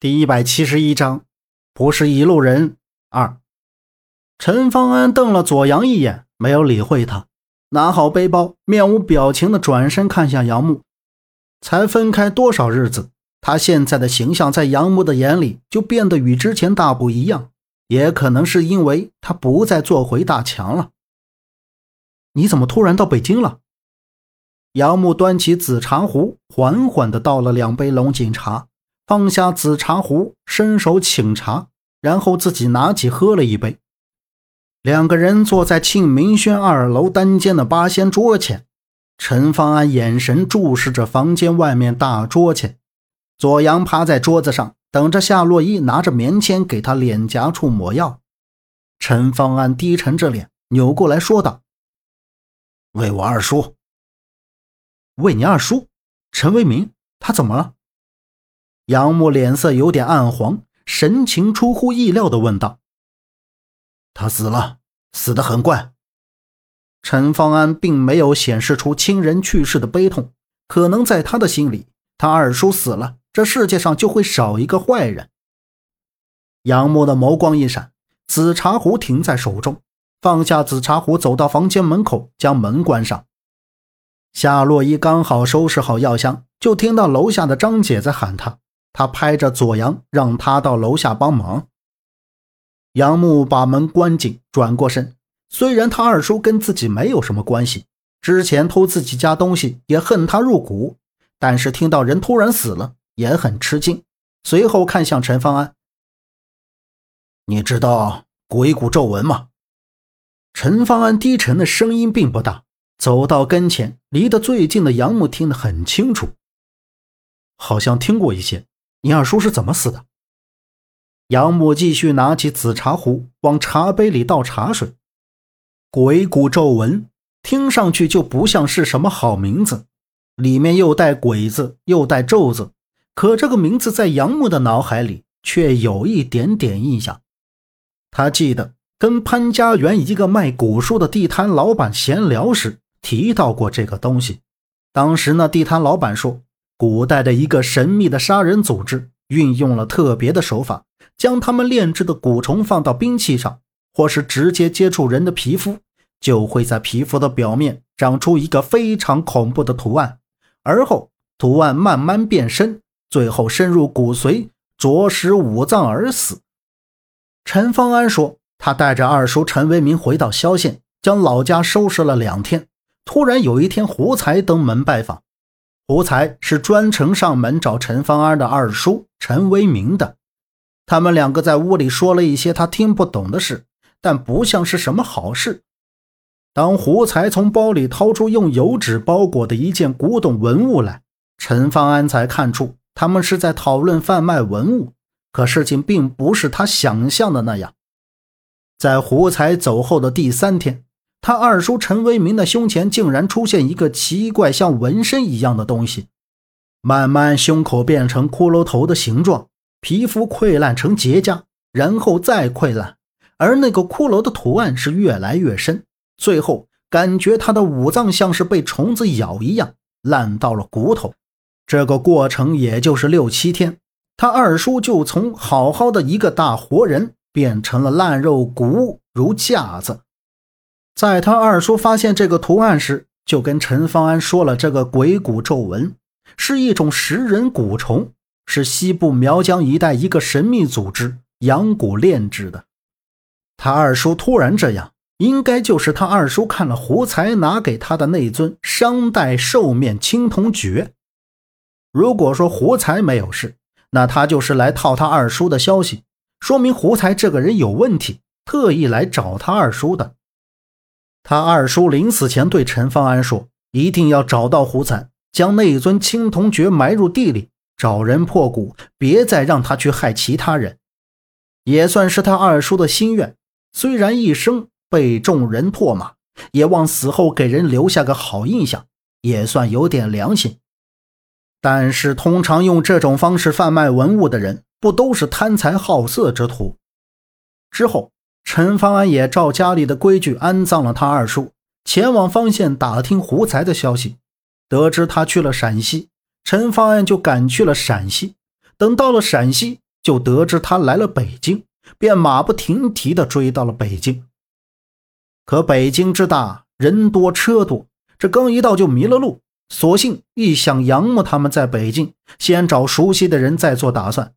第一百七十一章，不是一路人。二，陈方安瞪了左阳一眼，没有理会他，拿好背包，面无表情的转身看向杨木。才分开多少日子，他现在的形象在杨木的眼里就变得与之前大不一样。也可能是因为他不再做回大强了。你怎么突然到北京了？杨木端起紫茶壶，缓缓的倒了两杯龙井茶。放下紫茶壶，伸手请茶，然后自己拿起喝了一杯。两个人坐在庆明轩二楼单间的八仙桌前，陈方安眼神注视着房间外面大桌前，左阳趴在桌子上等着夏洛伊拿着棉签给他脸颊处抹药。陈方安低沉着脸扭过来说道：“为我二叔，为你二叔陈为民，他怎么了？”杨木脸色有点暗黄，神情出乎意料的问道：“他死了，死得很怪。”陈方安并没有显示出亲人去世的悲痛，可能在他的心里，他二叔死了，这世界上就会少一个坏人。杨木的眸光一闪，紫茶壶停在手中，放下紫茶壶，走到房间门口，将门关上。夏洛伊刚好收拾好药箱，就听到楼下的张姐在喊他。他拍着左阳，让他到楼下帮忙。杨木把门关紧，转过身。虽然他二叔跟自己没有什么关系，之前偷自己家东西也恨他入骨，但是听到人突然死了，也很吃惊。随后看向陈方安：“你知道鬼谷咒文吗？”陈方安低沉的声音并不大，走到跟前，离得最近的杨木听得很清楚，好像听过一些。你二叔是怎么死的？杨母继续拿起紫茶壶，往茶杯里倒茶水。鬼谷咒文听上去就不像是什么好名字，里面又带“鬼”字，又带“咒”字。可这个名字在杨木的脑海里却有一点点印象。他记得跟潘家园一个卖古书的地摊老板闲聊时提到过这个东西。当时那地摊老板说。古代的一个神秘的杀人组织运用了特别的手法，将他们炼制的蛊虫放到兵器上，或是直接接触人的皮肤，就会在皮肤的表面长出一个非常恐怖的图案，而后图案慢慢变深，最后深入骨髓，着实五脏而死。陈方安说，他带着二叔陈为民回到萧县，将老家收拾了两天，突然有一天胡才登门拜访。胡才是专程上门找陈方安的二叔陈为民的，他们两个在屋里说了一些他听不懂的事，但不像是什么好事。当胡才从包里掏出用油纸包裹的一件古董文物来，陈方安才看出他们是在讨论贩卖文物。可事情并不是他想象的那样。在胡才走后的第三天。他二叔陈为民的胸前竟然出现一个奇怪像纹身一样的东西，慢慢胸口变成骷髅头的形状，皮肤溃烂成结痂，然后再溃烂，而那个骷髅的图案是越来越深，最后感觉他的五脏像是被虫子咬一样，烂到了骨头。这个过程也就是六七天，他二叔就从好好的一个大活人变成了烂肉骨如架子。在他二叔发现这个图案时，就跟陈方安说了这个鬼谷咒文是一种食人蛊虫，是西部苗疆一带一个神秘组织养蛊炼制的。他二叔突然这样，应该就是他二叔看了胡才拿给他的那尊商代兽面青铜爵。如果说胡才没有事，那他就是来套他二叔的消息，说明胡才这个人有问题，特意来找他二叔的。他二叔临死前对陈方安说：“一定要找到胡才，将那一尊青铜爵埋入地里，找人破骨，别再让他去害其他人。”也算是他二叔的心愿。虽然一生被众人唾骂，也望死后给人留下个好印象，也算有点良心。但是，通常用这种方式贩卖文物的人，不都是贪财好色之徒？之后。陈方安也照家里的规矩安葬了他二叔，前往方县打听胡才的消息。得知他去了陕西，陈方安就赶去了陕西。等到了陕西，就得知他来了北京，便马不停蹄地追到了北京。可北京之大，人多车多，这刚一到就迷了路。索性一想，杨木他们在北京，先找熟悉的人再做打算。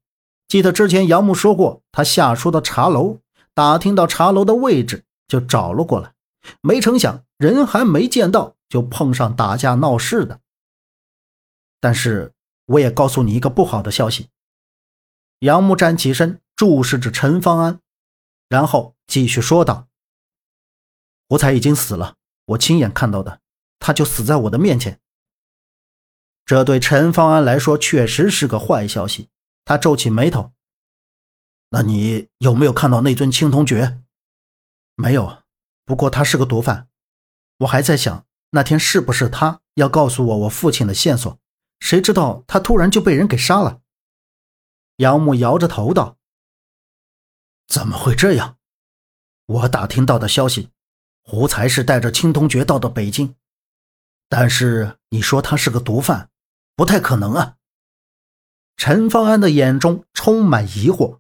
记得之前杨木说过，他下书的茶楼，打听到茶楼的位置，就找了过来。没成想，人还没见到，就碰上打架闹事的。但是，我也告诉你一个不好的消息。杨木站起身，注视着陈方安，然后继续说道：“胡才已经死了，我亲眼看到的，他就死在我的面前。”这对陈方安来说确实是个坏消息。他皱起眉头：“那你有没有看到那尊青铜爵？”“没有，不过他是个毒贩。我还在想，那天是不是他要告诉我我父亲的线索？谁知道他突然就被人给杀了。”杨木摇着头道：“怎么会这样？我打听到的消息，胡才是带着青铜爵到的北京，但是你说他是个毒贩。”不太可能啊！陈方安的眼中充满疑惑，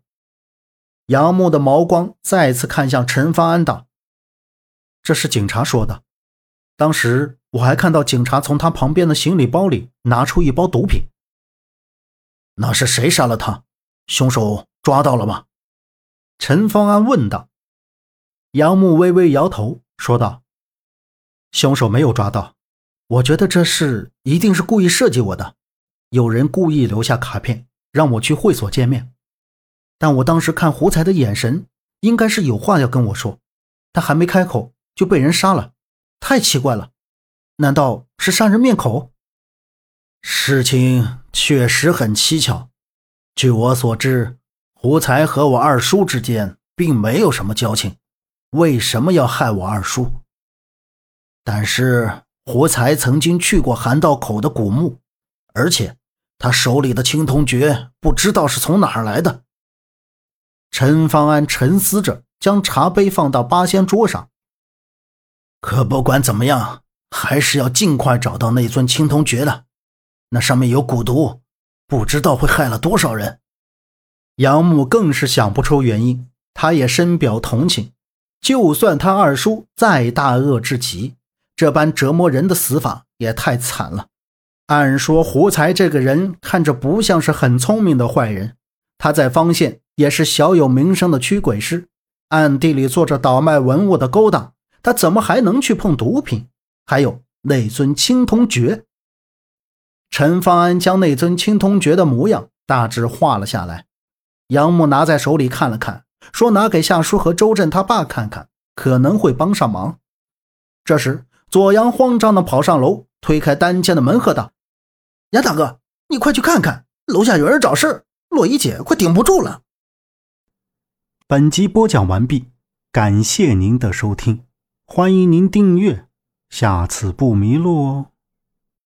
杨木的眸光再次看向陈方安，道：“这是警察说的。当时我还看到警察从他旁边的行李包里拿出一包毒品。那是谁杀了他？凶手抓到了吗？”陈方安问道。杨木微微摇头，说道：“凶手没有抓到。”我觉得这事一定是故意设计我的，有人故意留下卡片让我去会所见面，但我当时看胡才的眼神，应该是有话要跟我说，他还没开口就被人杀了，太奇怪了，难道是杀人灭口？事情确实很蹊跷。据我所知，胡才和我二叔之间并没有什么交情，为什么要害我二叔？但是。胡才曾经去过韩道口的古墓，而且他手里的青铜爵不知道是从哪儿来的。陈方安沉思着，将茶杯放到八仙桌上。可不管怎么样，还是要尽快找到那尊青铜爵的。那上面有蛊毒，不知道会害了多少人。杨木更是想不出原因，他也深表同情。就算他二叔再大恶至极。这般折磨人的死法也太惨了。按说胡才这个人看着不像是很聪明的坏人，他在方县也是小有名声的驱鬼师，暗地里做着倒卖文物的勾当，他怎么还能去碰毒品？还有那尊青铜爵。陈方安将那尊青铜爵的模样大致画了下来，杨木拿在手里看了看，说拿给夏叔和周震他爸看看，可能会帮上忙。这时。左阳慌张地跑上楼，推开单间的门，喝道：“杨大哥，你快去看看，楼下有人找事我一姐快顶不住了。”本集播讲完毕，感谢您的收听，欢迎您订阅，下次不迷路哦。